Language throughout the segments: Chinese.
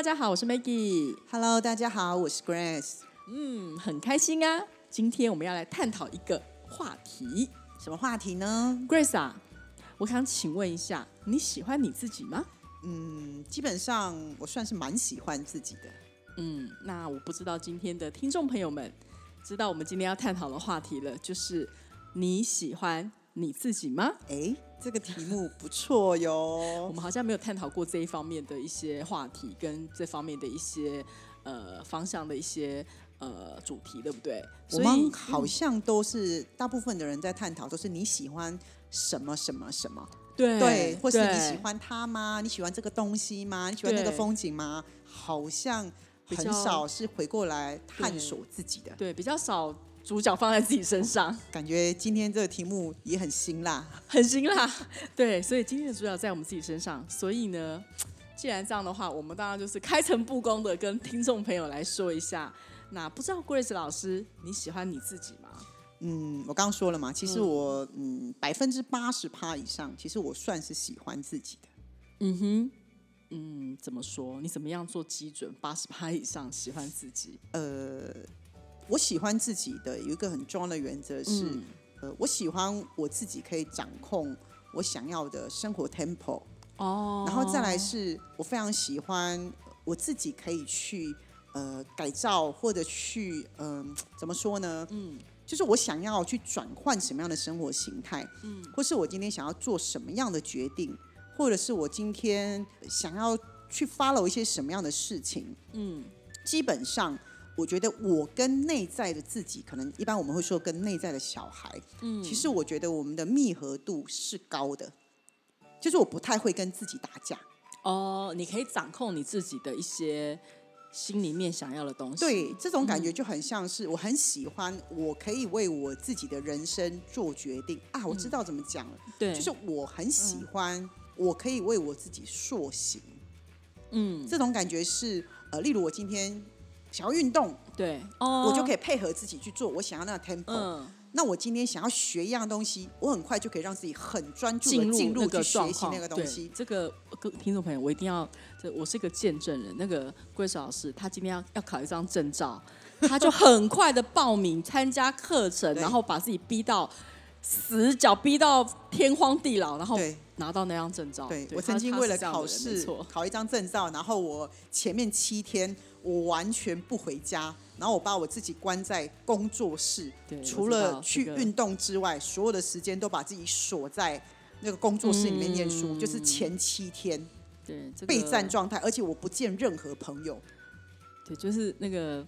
大家好，我是 Maggie。Hello，大家好，我是 Grace。嗯，很开心啊！今天我们要来探讨一个话题。什么话题呢？Grace 啊，我想请问一下，你喜欢你自己吗？嗯，基本上我算是蛮喜欢自己的。嗯，那我不知道今天的听众朋友们知道我们今天要探讨的话题了，就是你喜欢你自己吗？哎，这个题目不错哟 我。们好像没有探讨过这一方面的一些话题，跟这方面的一些呃方向的一些呃主题，对不对？我们好像都是大部分的人在探讨，都是你喜欢什么什么什么，对对，或是你喜欢它吗？你喜欢这个东西吗？你喜欢那个风景吗？好像很少是回过来探索自己的。对比较少主角放在自己身上，感觉今天这个题目也很辛辣。很辛辣。对，所以今天的主角在我们自己身上，所以呢，既然这样的话，我们当然就是开诚布公的跟听众朋友来说一下。那不知道 Grace 老师，你喜欢你自己吗？嗯，我刚刚说了嘛，其实我嗯百分之八十趴以上，其实我算是喜欢自己的。嗯哼，嗯，怎么说？你怎么样做基准？八十趴以上喜欢自己？我喜欢自己的有一个很重要的原则是，嗯。呃，我喜欢我自己可以掌控我想要的生活 tempo，哦。然后再来是我非常喜欢我自己可以去呃改造或者去嗯、怎么说呢？嗯，就是我想要去转换什么样的生活形态，嗯，或是我今天想要做什么样的决定，或者是我今天想要去 follow 一些什么样的事情，嗯。基本上，我觉得我跟内在的自己，可能一般我们会说跟内在的小孩，嗯，其实我觉得我们的密合度是高的，就是我不太会跟自己打架。哦，你可以掌控你自己的一些心里面想要的东西。对，这种感觉就很像是我很喜欢，我可以为我自己的人生做决定啊！我知道怎么讲了，对，就是我很喜欢，我可以为我自己塑形。嗯，这种感觉是呃，例如我今天想要运动，对，哦，我就可以配合自己去做我想要那个 tempo。嗯。那我今天想要学一样东西，我很快就可以让自己很专注进入的进入那个去学习那个东西。这个各听众朋友，我一定要，这我是一个见证人。那个 Grace 老师，他今天要要考一张证照，他就很快的报名参加课程，然后把自己逼到死角，逼到天荒地老，然后对拿到那张证照。对他我曾经为了考试考一张证照，然后我前面七天我完全不回家，然后我把我自己关在工作室对，除了去运动之外，所有的时间都把自己锁在那个工作室里面念书，嗯就是前七天对这个备战状态，而且我不见任何朋友。对，就是那个，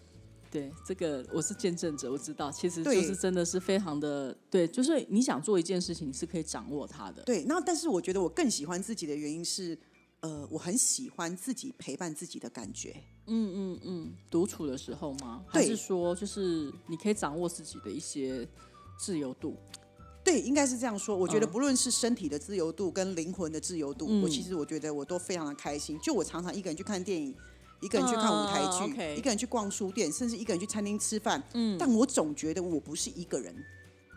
对这个我是见证者，我知道，其实就是真的是非常的对，就是你想做一件事情，你是可以掌握它的。对，那但是我觉得我更喜欢自己的原因是，呃，我很喜欢自己陪伴自己的感觉。嗯嗯嗯，独处的时候吗？还是说就是你可以掌握自己的一些自由度？对，应该是这样说。我觉得嗯不论是身体的自由度跟灵魂的自由度，嗯我其实我觉得我都非常的开心。就我常常一个人去看电影，一个人去看舞台剧，嗯一个人去逛书店，甚至一个人去餐厅吃饭。嗯但我总觉得我不是一个人，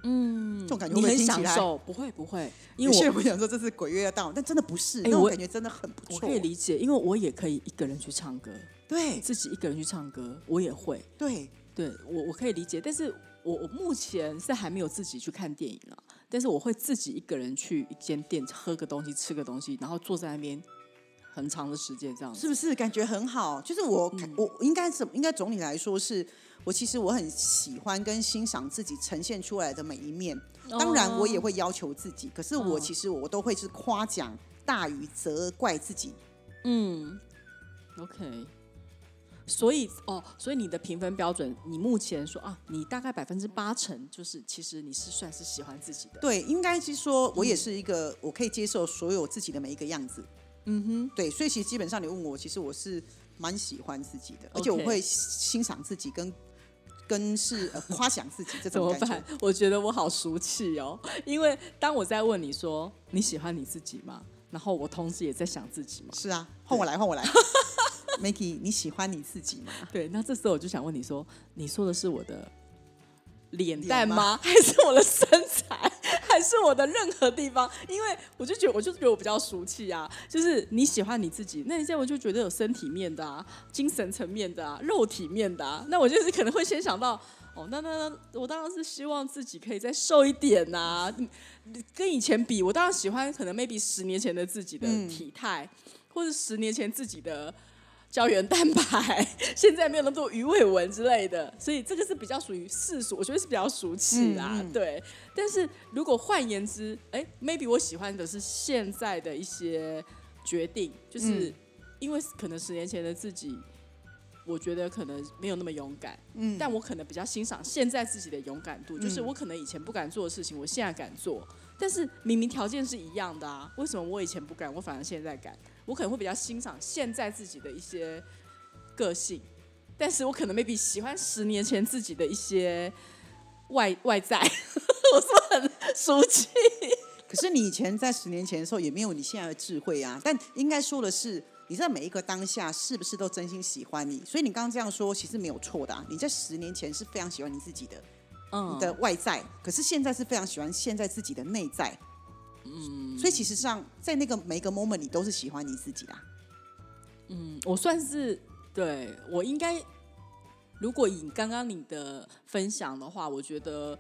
嗯，这种感觉你很享受？不会不会，因为我人会想说这是鬼月要到，但真的不是，哎那种我感觉真的很不错我。可以理解，因为我也可以一个人去唱歌，对自己一个人去唱歌，我也会。对，对我我可以理解，但是我我目前是还没有自己去看电影了，但是我会自己一个人去一间店喝个东西，吃个东西，然后坐在那边很长的时间这样子。是不是感觉很好？就是我，嗯我应该是应该总体来说是，我其实我很喜欢跟欣赏自己呈现出来的每一面。当然，我也会要求自己，可是我嗯其实我都会是夸奖大于责怪自己。嗯，OK。所以哦，所以你的评分标准，你目前说啊，你大概百分之八成，就是其实你是算是喜欢自己的。对，应该是说我也是一个，我可以接受所有自己的每一个样子。嗯哼，对，所以其实基本上你问我，其实我是蛮喜欢自己的，而且我会欣赏自己跟跟是 夸奖自己这种感觉。我觉得我好俗气哦，因为当我在问你说你喜欢你自己吗？然后我同时也在想自己嘛。是啊，换我来，换我来。Makey，你喜欢你自己吗？对，那这时候我就想问你说，你说的是我的脸蛋吗？还是我的身材？还是我的任何地方？因为我就觉得，我就觉得我比较俗气啊。就是你喜欢你自己，那你现在我就觉得有身体面的啊，精神层面的啊，肉体面的啊。那我就是可能会先想到，哦，那那那，我当然是希望自己可以再瘦一点呐。跟以前比，我当然喜欢可能 maybe 十年前的自己的体态，或者十年前自己的。胶原蛋白 现在没有那么多鱼尾纹之类的，所以这个是比较属于世俗，我觉得是比较俗气啦。对，但是如果换言之，哎，maybe 我喜欢的是现在的一些决定，就是因为可能十年前的自己，我觉得可能没有那么勇敢，嗯，但我可能比较欣赏现在自己的勇敢度，就是我可能以前不敢做的事情，我现在敢做，但是明明条件是一样的啊，为什么我以前不敢，我反而现在敢？我可能会比较欣赏现在自己的一些个性，但是我可能 maybe 喜欢十年前自己的一些外外在，我说很俗气。可是你以前在十年前的时候也没有你现在的智慧啊。但应该说的是，你在每一个当下是不是都真心喜欢你？所以你刚刚这样说其实没有错的。啊你在十年前是非常喜欢你自己的，嗯，的外在，可是现在是非常喜欢现在自己的内在。嗯，所以其实上，在那个每个 moment，你都是喜欢你自己啦。嗯，我算是对我应该，如果以刚刚你的分享的话，我觉得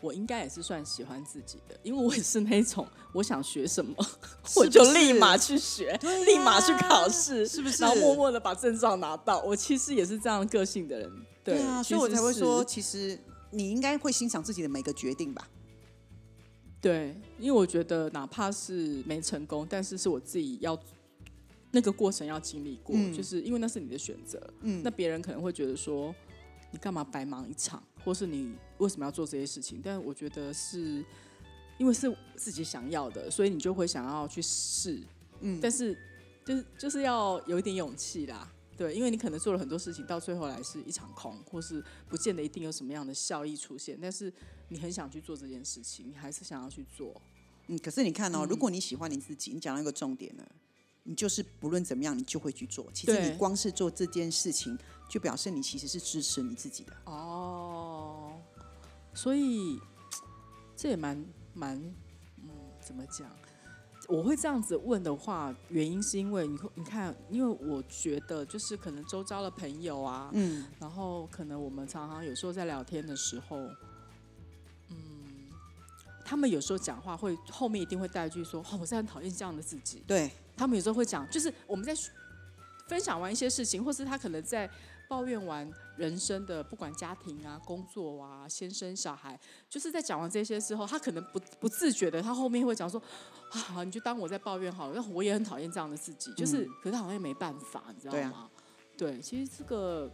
我应该也是算喜欢自己的，因为我也是那种我想学什么，我就立马去学，立马去考试，是不是？然后默默的把证照拿到。我其实也是这样个性的人，对啊，所以我才会说，其实你应该会欣赏自己的每个决定吧。对，因为我觉得哪怕是没成功，但是是我自己要那个过程要经历过，就是因为那是你的选择。嗯，那别人可能会觉得说，你干嘛白忙一场，或是你为什么要做这些事情？但我觉得是因为是自己想要的，所以你就会想要去试。嗯，但是就是就是要有一点勇气啦。对，因为你可能做了很多事情，到最后来是一场空，或是不见得一定有什么样的效益出现。但是你很想去做这件事情，你还是想要去做。嗯，可是你看哦，如果你喜欢你自己，你讲到一个重点呢，你就是不论怎么样，你就会去做。其实你光是做这件事情，就表示你其实是支持你自己的。哦，所以 这也蛮蛮，嗯，怎么讲？我会这样子问的话，原因是因为你你看，因为我觉得就是可能周遭的朋友啊，嗯，然后可能我们常常有时候在聊天的时候，嗯，他们有时候讲话会后面一定会带一句说：“哦，我是很讨厌这样的自己。”对他们有时候会讲，就是我们在分享完一些事情，或是他可能在。抱怨完人生的不管家庭啊、工作啊、先生小孩，就是在讲完这些之后，他可能不不自觉的，他后面会讲说：“啊，你就当我在抱怨好了。”我也很讨厌这样的自己，就是，可是他好像也没办法，你知道吗？对，其实这个，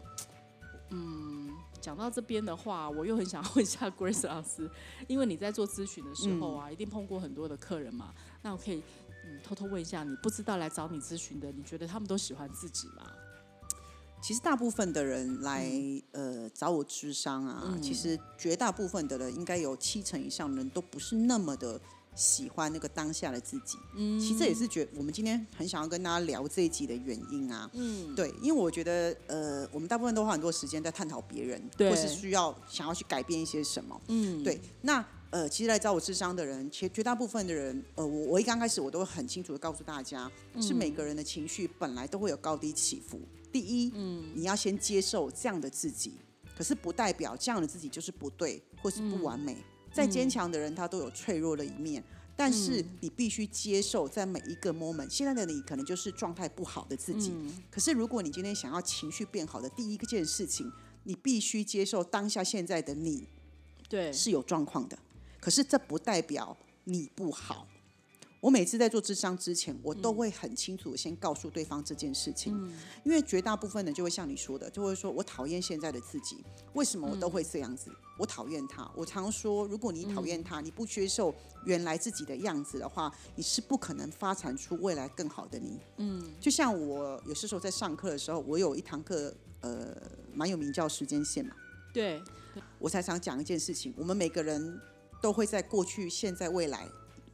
嗯，讲到这边的话，我又很想问一下 Grace 老师，因为你在做咨询的时候啊，一定碰过很多的客人嘛，那我可以嗯偷偷问一下，你不知道来找你咨询的，你觉得他们都喜欢自己吗？其实大部分的人来呃找我智商啊，其实绝大部分的人应该有七成以上的人都不是那么的喜欢那个当下的自己。嗯，其实这也是觉我们今天很想要跟大家聊这一集的原因啊。嗯，对，因为我觉得呃我们大部分都花很多时间在探讨别人，或是需要想要去改变一些什么。嗯，对。那呃其实来找我智商的人，其实绝大部分的人，呃我我一刚开始我都会很清楚的告诉大家，是每个人的情绪本来都会有高低起伏。第一，嗯，你要先接受这样的自己，可是不代表这样的自己就是不对或是不完美。再坚强的人，他都有脆弱的一面，但是你必须接受，在每一个 moment，现在的你可能就是状态不好的自己。可是如果你今天想要情绪变好的第一个件事情，你必须接受当下现在的你，对，是有状况的。可是这不代表你不好。我每次在做智商之前，我都会很清楚地先告诉对方这件事情，因为绝大部分人就会像你说的，就会说我讨厌现在的自己，为什么我都会这样子？我讨厌他。我常说，如果你讨厌他，你不接受原来自己的样子的话，你是不可能发展出未来更好的你。嗯，就像我有些时候在上课的时候，我有一堂课，呃，蛮有名叫时间线嘛。对，我才想讲一件事情，我们每个人都会在过去、现在、未来。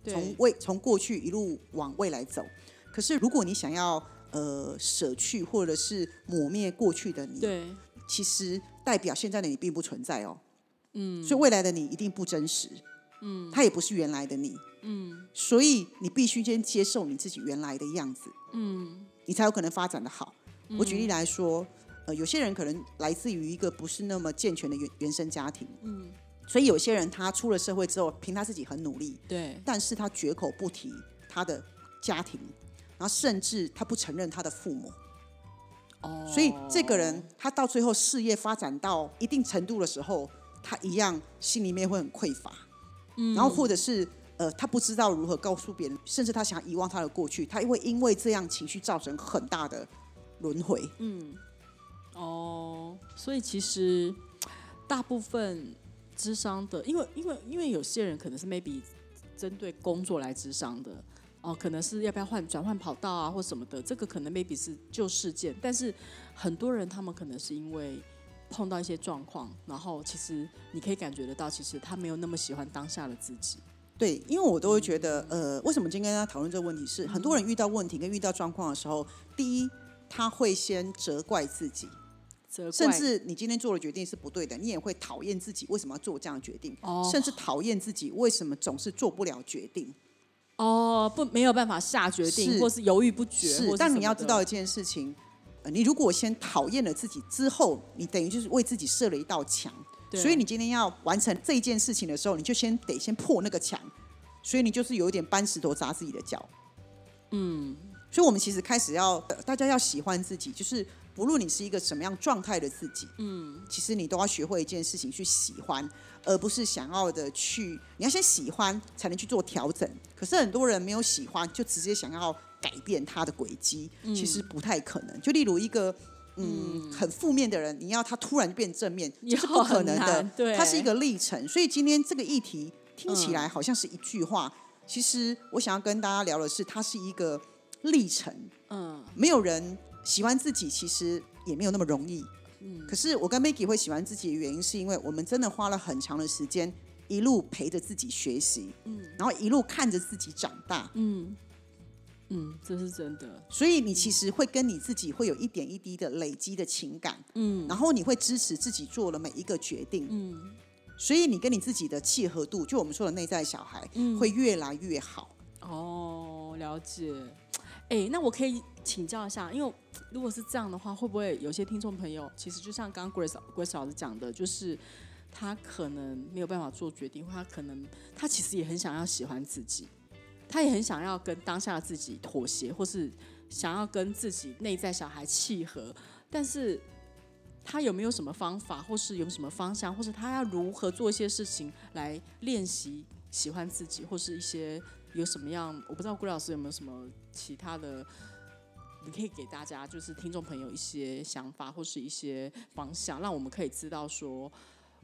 对从未从过去一路往未来走，可是如果你想要呃舍去或者是抹灭过去的你，对，其实代表现在的你并不存在哦。嗯，所以未来的你一定不真实。嗯，他也不是原来的你。嗯，所以你必须先接受你自己原来的样子。嗯，你才有可能发展的好。我举例来说，呃，有些人可能来自于一个不是那么健全的原原生家庭。嗯。所以有些人他出了社会之后，凭他自己很努力，对，但是他绝口不提他的家庭，然后甚至他不承认他的父母。哦，所以这个人他到最后事业发展到一定程度的时候，他一样心里面会很匮乏。嗯，然后或者是呃，他不知道如何告诉别人，甚至他想遗忘他的过去，他会因为这样情绪造成很大的轮回。嗯，哦，所以其实大部分。智商的，因为因为因为有些人可能是 maybe 针对工作来智商的，哦，可能是要不要换转换跑道啊或什么的，这个可能 maybe 是旧事件，但是很多人他们可能是因为碰到一些状况，然后其实你可以感觉得到，其实他没有那么喜欢当下的自己。对，因为我都会觉得，呃，为什么今天跟大家讨论这个问题是，很多人遇到问题跟遇到状况的时候，第一他会先责怪自己。甚至你今天做的决定是不对的，你也会讨厌自己为什么要做这样的决定，甚至讨厌自己为什么总是做不了决定。哦，不，没有办法下决定，或是犹豫不决。是，但你要知道一件事情，你如果先讨厌了自己之后，你等于就是为自己设了一道墙。所以你今天要完成这一件事情的时候，你就先得先破那个墙。所以你就是有一点搬石头砸自己的脚。嗯，所以我们其实开始要大家要喜欢自己，就是。无论你是一个什么样状态的自己，嗯，其实你都要学会一件事情，去喜欢，而不是想要的去。你要先喜欢，才能去做调整。可是很多人没有喜欢，就直接想要改变他的轨迹，其实不太可能。就例如一个嗯很负面的人，你要他突然变正面，这是不可能的。对，它是一个历程。所以今天这个议题听起来好像是一句话，其实我想要跟大家聊的是，它是一个历程。嗯，没有人。喜欢自己其实也没有那么容易，嗯。可是我跟 Maggie 会喜欢自己的原因，是因为我们真的花了很长的时间，一路陪着自己学习，嗯，然后一路看着自己长大，嗯嗯，这是真的。所以你其实会跟你自己会有一点一滴的累积的情感，嗯，然后你会支持自己做了每一个决定，嗯。所以你跟你自己的契合度，就我们说的内在小孩，嗯，会越来越好。哦，了解。哎，那我可以请教一下，因为如果是这样的话，会不会有些听众朋友，其实就像刚刚 Grace Grace 老师讲的，就是他可能没有办法做决定，或他可能他其实也很想要喜欢自己，他也很想要跟当下的自己妥协，或是想要跟自己内在小孩契合，但是他有没有什么方法，或是有什么方向，或是他要如何做一些事情来练习喜欢自己，或是一些。有什么样？我不知道顾老师有没有什么其他的，你可以给大家就是听众朋友一些想法或是一些方向，让我们可以知道说，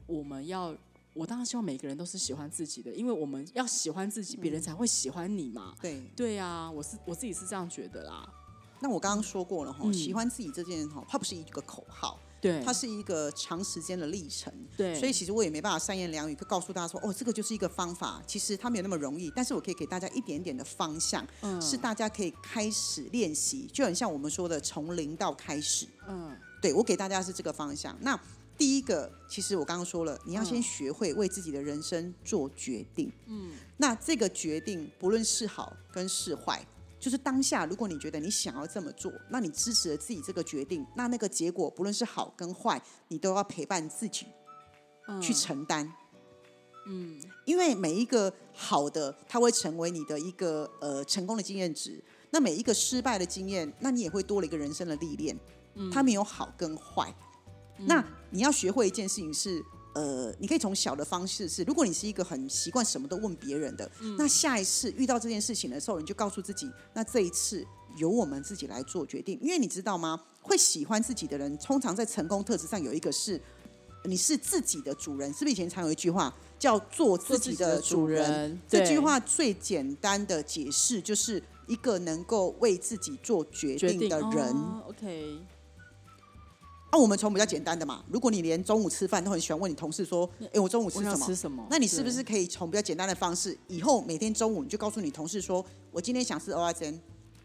我们要我当然希望每个人都是喜欢自己的，因为我们要喜欢自己，别人才会喜欢你嘛。对对呀，我是我自己是这样觉得啦。那我刚刚说过了哈，喜欢自己这件哈，它不是一个口号。对，它是一个长时间的历程。对，所以其实我也没办法三言两语就告诉大家说，哦，这个就是一个方法。其实它没有那么容易，但是我可以给大家一点点的方向，是大家可以开始练习，就很像我们说的从零到开始。嗯，对我给大家是这个方向。那第一个，其实我刚刚说了，你要先学会为自己的人生做决定。嗯，那这个决定不论是好跟是坏。就是当下，如果你觉得你想要这么做，那你支持了自己这个决定，那那个结果不论是好跟坏，你都要陪伴自己去承担。嗯，因为每一个好的，它会成为你的一个呃成功的经验值；那每一个失败的经验，那你也会多了一个人生的历练。嗯，它没有好跟坏。那你要学会一件事情是，呃，你可以从小的方式是，如果你是一个很习惯什么都问别人的，那下一次遇到这件事情的时候，你就告诉自己，那这一次由我们自己来做决定。因为你知道吗？会喜欢自己的人，通常在成功特质上有一个是，你是自己的主人。是不是以前常有一句话叫做自己的主人？这句话最简单的解释就是一个能够为自己做决定的人。OK。那我们从比较简单的嘛，如果你连中午吃饭都很喜欢问你同事说，哎，我中午吃什么？吃什么？那你是不是可以从比较简单的方式，以后每天中午你就告诉你同事说，我今天想吃 O R Z，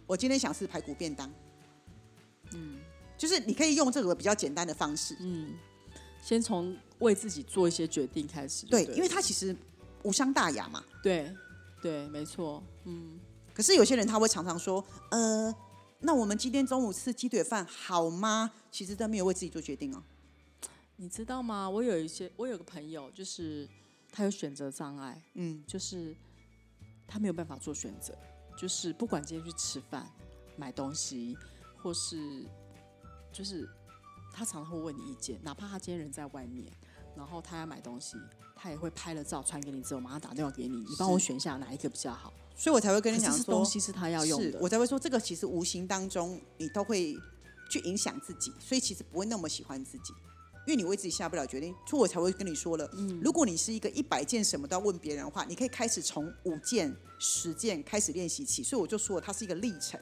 我今天想吃排骨便当。嗯，就是你可以用这个比较简单的方式，嗯，先从为自己做一些决定开始。对，因为他其实无伤大雅嘛。对，对，没错。嗯，可是有些人他会常常说，呃。那我们今天中午吃鸡腿饭好吗？其实都没有为自己做决定哦。你知道吗？我有一些，我有个朋友，就是他有选择障碍，嗯，就是他没有办法做选择，就是不管今天去吃饭、买东西，或是就是他常常会问你意见，哪怕他今天人在外面，然后他要买东西，他也会拍了照传给你之后，马上打电话给你，你帮我选一下哪一个比较好。所以我才会跟你讲说，东西是他要用的。我才会说，这个其实无形当中你都会去影响自己，所以其实不会那么喜欢自己，因为你为自己下不了决定。所以我才会跟你说了，如果你是一个一百件什么都要问别人的话，你可以开始从五件、十件开始练习起。所以我就说，它是一个历程，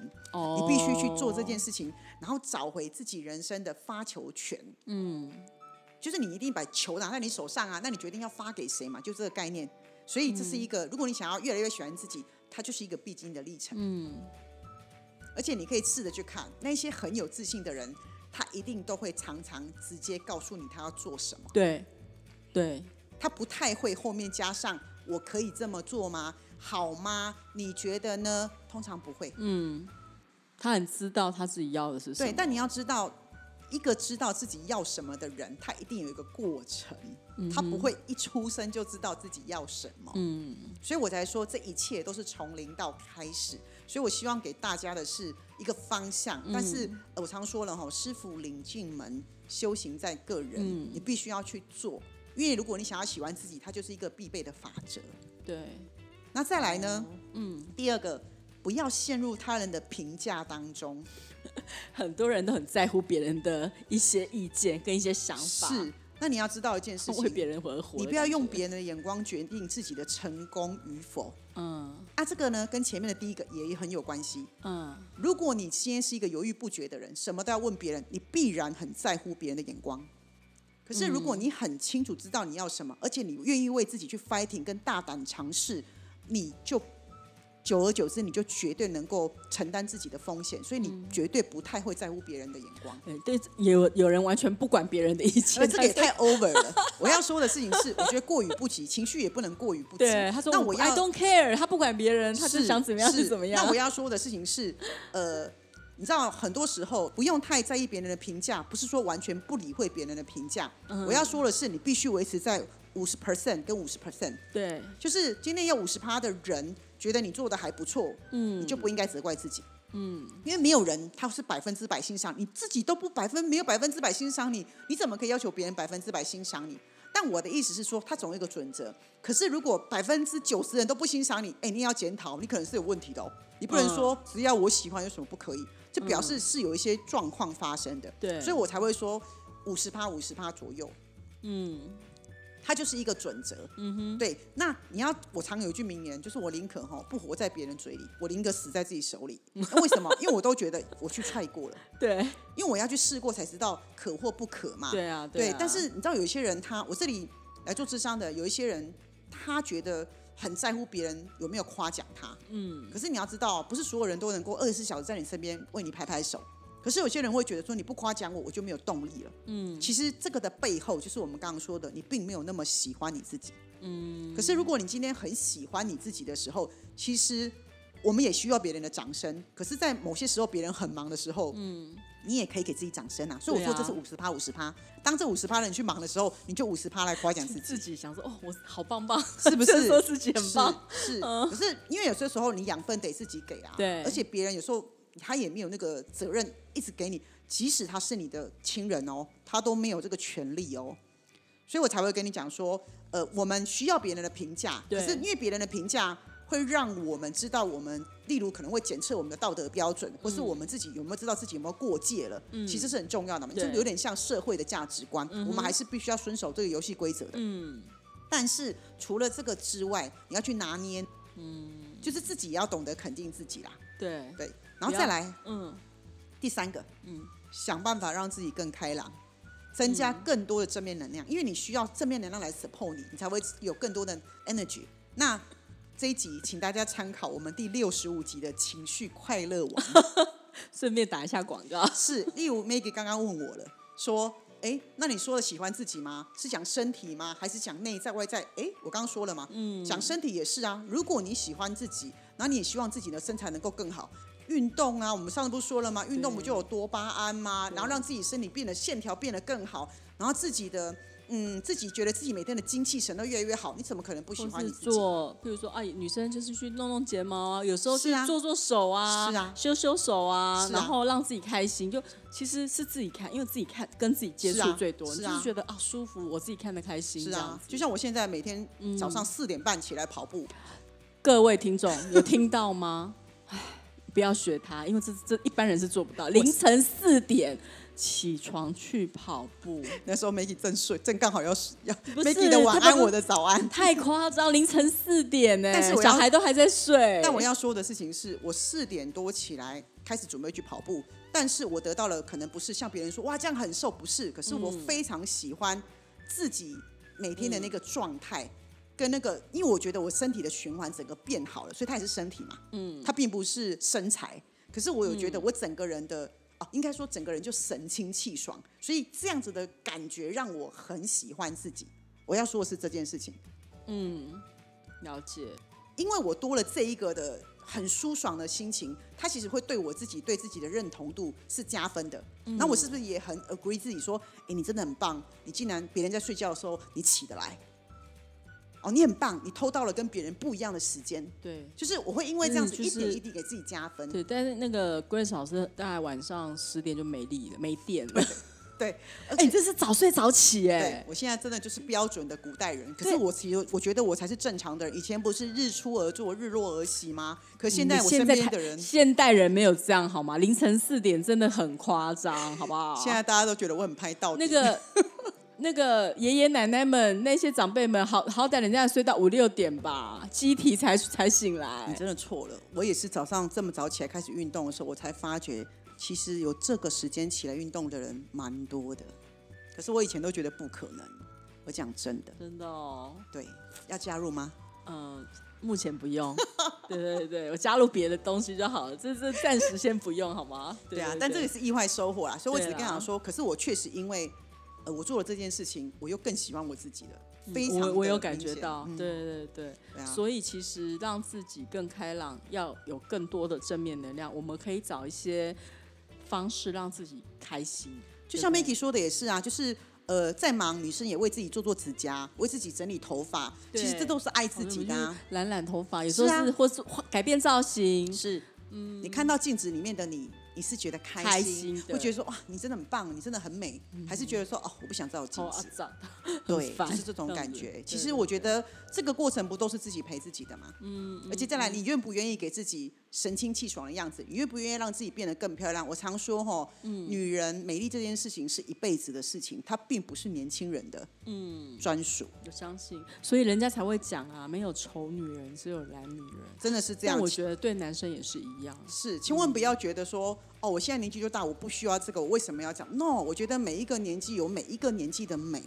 你必须去做这件事情，然后找回自己人生的发球权。嗯，就是你一定把球拿在你手上啊，那你决定要发给谁嘛？就这个概念。所以这是一个，如果你想要越来越喜欢自己。它就是一个必经的历程，嗯，而且你可以试着去看那些很有自信的人，他一定都会常常直接告诉你他要做什么，对，对，他不太会后面加上我可以这么做吗？好吗？你觉得呢？通常不会，嗯，他很知道他自己要的是什么，对，但你要知道。一个知道自己要什么的人，他一定有一个过程，他不会一出生就知道自己要什么。嗯，所以我才说这一切都是从零到开始。所以我希望给大家的是一个方向。但是我常说了哈，师傅领进门，修行在个人，你必须要去做。因为如果你想要喜欢自己，它就是一个必备的法则。对。那再来呢？嗯，第二个，不要陷入他人的评价当中。很多人都很在乎别人的一些意见跟一些想法。是，那你要知道一件事情，为别人而活。你不要用别人的眼光决定自己的成功与否。嗯，啊，这个呢，跟前面的第一个也很有关系。嗯，如果你今天是一个犹豫不决的人，什么都要问别人，你必然很在乎别人的眼光。可是，如果你很清楚知道你要什么，而且你愿意为自己去 fighting，跟大胆尝试，你就。久而久之，你就绝对能够承担自己的风险，所以你绝对不太会在乎别人的眼光。对，有有人完全不管别人的意见，这个也太 over 了。我要说的事情是，我觉得过于不及，情绪也不能过于不及。对，他说：“那我要 I don't care，他不管别人，他是想怎么样是怎么样。”那我要说的事情是，呃，你知道，很多时候不用太在意别人的评价，不是说完全不理会别人的评价。我要说的是，你必须维持在五十 percent 跟五十 percent。对，就是今天有五十趴的人。觉得你做的还不错，嗯，你就不应该责怪自己，嗯，因为没有人他是百分之百欣赏你，自己都不百分没有百分之百欣赏你，你怎么可以要求别人百分之百欣赏你？但我的意思是说，他总有一个准则。可是如果百分之九十人都不欣赏你，哎，你也要检讨，你可能是有问题的哦。你不能说只要我喜欢有什么不可以，就表示是有一些状况发生的。对，所以我才会说五十趴五十趴左右，嗯。它就是一个准则，嗯哼，对。那你要，我常有一句名言，就是我宁可哈不活在别人嘴里，我宁可死在自己手里。为什么？因为我都觉得我去踹过了，对。因为我要去试过才知道可或不可嘛。对啊，对。但是你知道，有一些人他，我这里来做智商的，有一些人他觉得很在乎别人有没有夸奖他，嗯。可是你要知道，不是所有人都能够二十四小时在你身边为你拍拍手。可是有些人会觉得说你不夸奖我，我就没有动力了。嗯，其实这个的背后就是我们刚刚说的，你并没有那么喜欢你自己。嗯，可是如果你今天很喜欢你自己的时候，其实我们也需要别人的掌声。可是，在某些时候别人很忙的时候，嗯，你也可以给自己掌声啊。所以我说这是五十趴五十趴。当这五十趴的人去忙的时候，你就五十趴来夸奖自己。自己想说哦，我好棒棒，是不是？说自己很棒是。可是因为有些时候你养分得自己给啊。对。而且别人有时候。他也没有那个责任一直给你，即使他是你的亲人哦，他都没有这个权利哦。所以我才会跟你讲说，呃，我们需要别人的评价，可是因为别人的评价会让我们知道我们，例如可能会检测我们的道德标准，或是我们自己有没有知道自己有没有过界了，其实是很重要的嘛，就有点像社会的价值观，我们还是必须要遵守这个游戏规则的。嗯，但是除了这个之外，你要去拿捏，嗯，就是自己也要懂得肯定自己啦，对，对，然后再来嗯，第三个，嗯，想办法让自己更开朗，增加嗯更多的正面能量，因为你需要正面能量来 support 你，你才会有更多的 energy。那这一集，请大家参考我们第六十五集的情绪快乐王，顺便打一下广告。是，例如 Maggie 刚刚问我了，说，哎，那你说的喜欢自己吗？是讲身体吗？还是讲内在外在？哎，我刚刚说了嘛，嗯，讲身体也是啊。如果你喜欢自己，然后你也希望自己的身材能够更好。运动啊，我们上次不是说了吗？运动不就有多巴胺吗？然后让自己身体变得线条变得更好，然后自己的嗯，自己觉得自己每天的精气神都越来越好，你怎么可能不喜欢你自己？做，比如说，哎，女生就是去弄弄睫毛啊，有时候去是啊做做手啊，是啊修修手啊，啊然后让自己开心。就其实是自己看，因为自己看跟自己接触最多，是啊你就是觉得啊舒服，我自己看的开心。是啊就像我现在每天早上四点半起来跑步，各位听众有听到吗？唉，不要学他，因为这这一般人是做不到。凌晨四点起床去跑步，那时候 Maggie 正睡，正刚好要要不是 Maggie 的晚安，我的早安。太夸张！凌晨四点呢，但是小孩都还在睡。但我要说的事情是，我四点多起来开始准备去跑步，但是我得到了可能不是像别人说哇这样很瘦，不是，可是我嗯非常喜欢自己每天的那个状态。跟那个，因为我觉得我身体的循环整个变好了，所以它也是身体嘛，嗯，它并不是身材。可是我有觉得嗯我整个人的，啊、应该说整个人就神清气爽，所以这样子的感觉让我很喜欢自己。我要说的是这件事情。嗯，了解。因为我多了这一个的很舒爽的心情，它其实会对我自己对自己的认同度是加分的。那、我是不是也很 agree 自己说，哎，你真的很棒，你竟然别人在睡觉的时候你起得来，哦，你很棒，你偷到了跟别人不一样的时间，对就是我会因为这样子一点一滴给自己加分。对，但是那个 Grace 老师大概晚上十点就没力了，没电了。对，而哎、且。这是早睡早起对哎，。我现在真的就是标准的古代人，可是我其实我觉得我才是正常的人。以前不是日出而作，日落而息吗？可现在我身边的人，现代人没有这样好吗？凌晨四点真的很夸张，好不好？现在大家都觉得我很拍到那个那个爷爷奶奶们那些长辈们，好好歹人家睡到五六点吧，机体才才醒来你。真的错了。我也是早上这么早起来开始运动的时候，我才发觉，其实有这个时间起来运动的人蛮多的。可是我以前都觉得不可能。我讲真的，真的哦，对，要加入吗？嗯、目前不用。对对对，我加入别的东西就好了，这这暂时先不用好吗？对 对啊，对但这个是意外收获啦，所以我只是跟他说，可是我确实因为呃我做了这件事情，我又更喜欢我自己了，非常嗯我我有感觉到，嗯对对对。对啊，所以其实让自己更开朗，要有更多的正面能量，我们可以找一些方式让自己开心。就像 Maggie 说的也是啊，就是。呃，再忙，女生也为自己做做指甲，为自己整理头发，其实对这都是爱自己的、啊。染染头发，有时候是啊或是改变造型，是，嗯，你看到镜子里面的你，你是觉得开开心，会觉得说哇，你真的很棒，你真的很美，还是觉得说哦，我不想照镜子，对，就是这种感觉。其实我觉得这个过程不都是自己陪自己的吗？嗯，而且再来，你愿不愿意给自己神清气爽的样子？你愿不愿意让自己变得更漂亮？我常说哈，女人美丽这件事情是一辈子的事情，它并不是年轻人的嗯专属，我相信，所以人家才会讲啊，没有丑女人，只有懒女人。真的是这样但我。觉得对男生也是一样。是，千万不要觉得说，哦，我现在年纪就大，我不需要这个，我为什么要讲？No，我觉得每一个年纪有每一个年纪的美。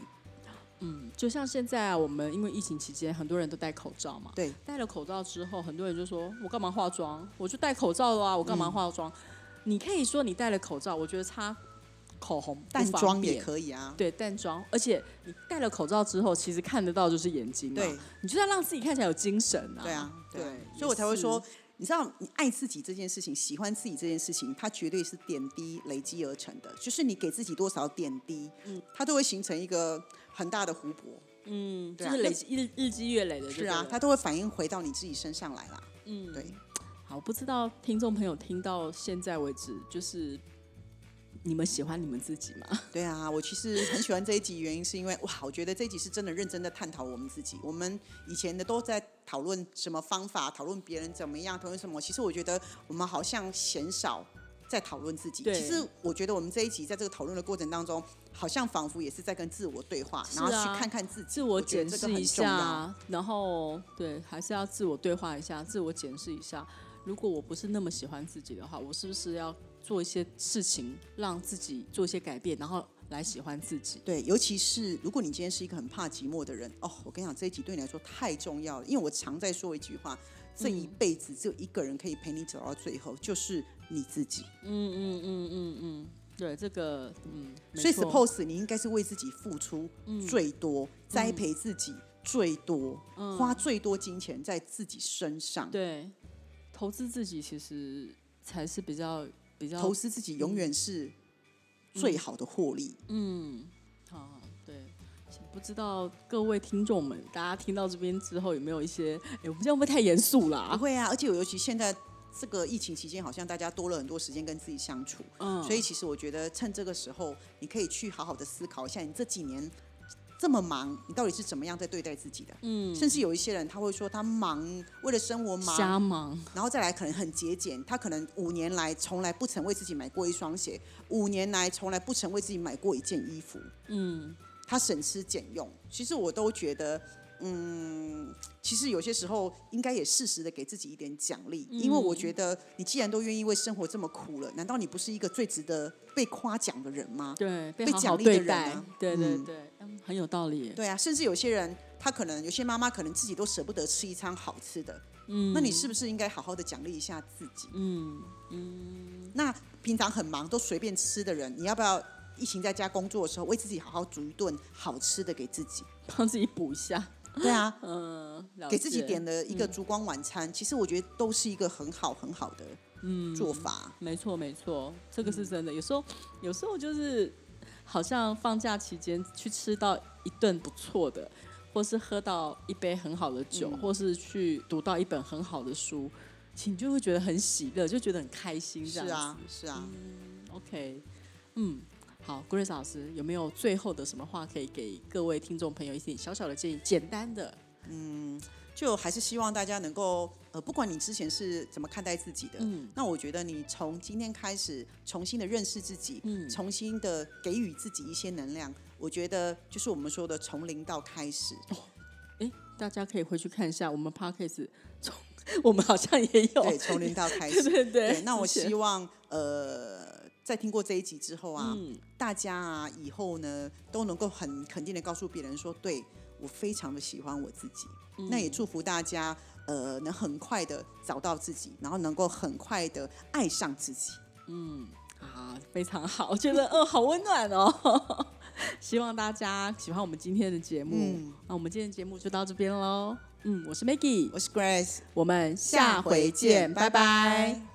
嗯，就像现在啊，我们因为疫情期间，很多人都戴口罩嘛。对，戴了口罩之后，很多人就说：“我干嘛化妆？我就戴口罩了啊，我干嘛化妆？”你可以说你戴了口罩，我觉得擦口红淡妆也可以啊。对淡妆，而且你戴了口罩之后，其实看得到就是眼睛嘛。对，你就要让自己看起来有精神啊。对啊，对啊对，所以我才会说，你知道，你爱自己这件事情，喜欢自己这件事情，它绝对是点滴累积而成的。就是你给自己多少点滴，嗯它都会形成一个很大的湖泊。嗯，就是累积日日积月累的。是啊，它都会反映回到你自己身上来啦。嗯，对，好，不知道听众朋友听到现在为止，就是你们喜欢你们自己吗？对啊，我其实很喜欢这一集，原因是因为哇，我觉得这一集是真的认真的探讨我们自己。我们以前的都在讨论什么方法，讨论别人怎么样，讨论什么。其实我觉得我们好像嫌少在讨论自己。其实我觉得我们这一集在这个讨论的过程当中，好像仿佛也是在跟自我对话，啊然后去看看自己，自我检视一。下，然后对，还是要自我对话一下，自我检视一下。如果我不是那么喜欢自己的话，我是不是要做一些事情，让自己做一些改变，然后来喜欢自己？对，尤其是如果你今天是一个很怕寂寞的人，哦，我跟你讲，这一集对你来说太重要了，因为我常在说一句话：这一辈子只有一个人可以陪你走到最后，就是你自己。嗯嗯嗯嗯嗯，对，这个嗯，所以，suppose 你应该是为自己付出最多，栽嗯培自己最多，花最多金钱在自己身上。对投资自己其实才是比较比较投资自己永远是最好的获利。嗯，好，对，不知道各位听众们，大家听到这边之后有没有一些？哎，我们这样会不会太严肃不？会啊，而且我尤其现在这个疫情期间，好像大家多了很多时间跟自己相处，嗯，所以其实我觉得趁这个时候，你可以去好好的思考一下，你这几年这么忙，你到底是怎么样在对待自己的？嗯，甚至有一些人他会说，他忙为了生活忙，瞎忙，然后再来可能很节俭，他可能五年来从来不曾为自己买过一双鞋，五年来从来不曾为自己买过一件衣服，嗯，他省吃俭用。其实我都觉得，嗯，其实有些时候应该也适时的给自己一点奖励，因为我觉得你既然都愿意为生活这么苦了，难道你不是一个最值得被夸奖的人吗？对，被奖励的人对对对嗯对，嗯，很有道理。对啊，甚至有些人，他可能有些妈妈可能自己都舍不得吃一餐好吃的，嗯，那你是不是应该好好的奖励一下自己？嗯嗯，那平常很忙都随便吃的人，你要不要疫情在家工作的时候，为自己好好煮一顿好吃的给自己？帮自己补一下，对啊，嗯，给自己解点了一个烛光晚餐，其实我觉得都是一个很好很好的嗯做法。没错，没错，这个嗯是真的。有时候，有时候就是好像放假期间去吃到一顿不错的，或是喝到一杯很好的酒，嗯或是去读到一本很好的书，其实你就会觉得很喜乐，就觉得很开心。这样子是啊，是啊。OK，嗯，好，Grace 老师有没有最后的什么话可以给各位听众朋友一点小小的建议？简单的，嗯就还是希望大家能够，呃，不管你之前是怎么看待自己的，嗯那我觉得你从今天开始重新的认识自己，嗯重新的给予自己一些能量，我觉得就是我们说的从零到开始。哎，大家可以回去看一下我们 Parkes 从 我们好像也有，对，从零到开始。对对对，那我希望，呃，在听过这一集之后啊，嗯大家啊以后呢都能够很肯定的告诉别人说，对我非常的喜欢我自己。嗯那也祝福大家，呃，能很快的找到自己，然后能够很快的爱上自己。嗯啊，非常好，我觉得哦好温暖哦。希望大家喜欢我们今天的节目。嗯那我们今天的节目就到这边喽。嗯，我是 Maggie，我是 Grace，我们下回见，拜拜